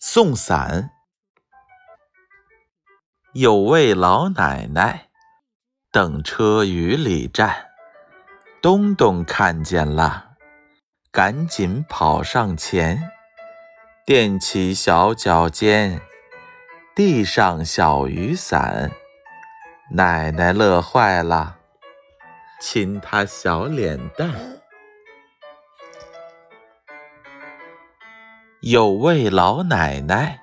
送伞。有位老奶奶等车雨里站，东东看见了，赶紧跑上前，踮起小脚尖，递上小雨伞。奶奶乐坏了，亲她小脸蛋。有位老奶奶。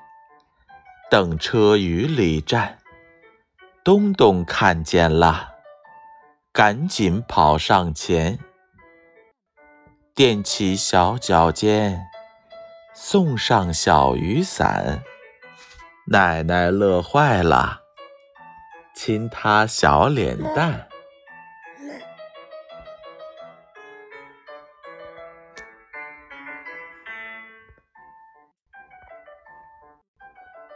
等车雨里站，东东看见了，赶紧跑上前，踮起小脚尖，送上小雨伞。奶奶乐坏了，亲她小脸蛋。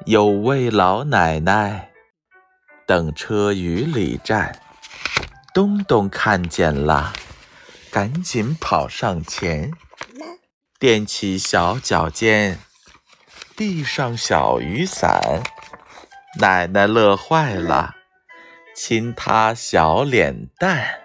有位老奶奶等车雨里站，东东看见了，赶紧跑上前，踮起小脚尖，递上小雨伞。奶奶乐坏了，亲她小脸蛋。